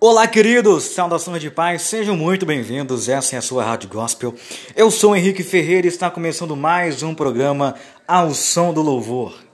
Olá, queridos! Saudações de paz, sejam muito bem-vindos. Essa é a sua Rádio Gospel. Eu sou Henrique Ferreira e está começando mais um programa Ao Som do Louvor.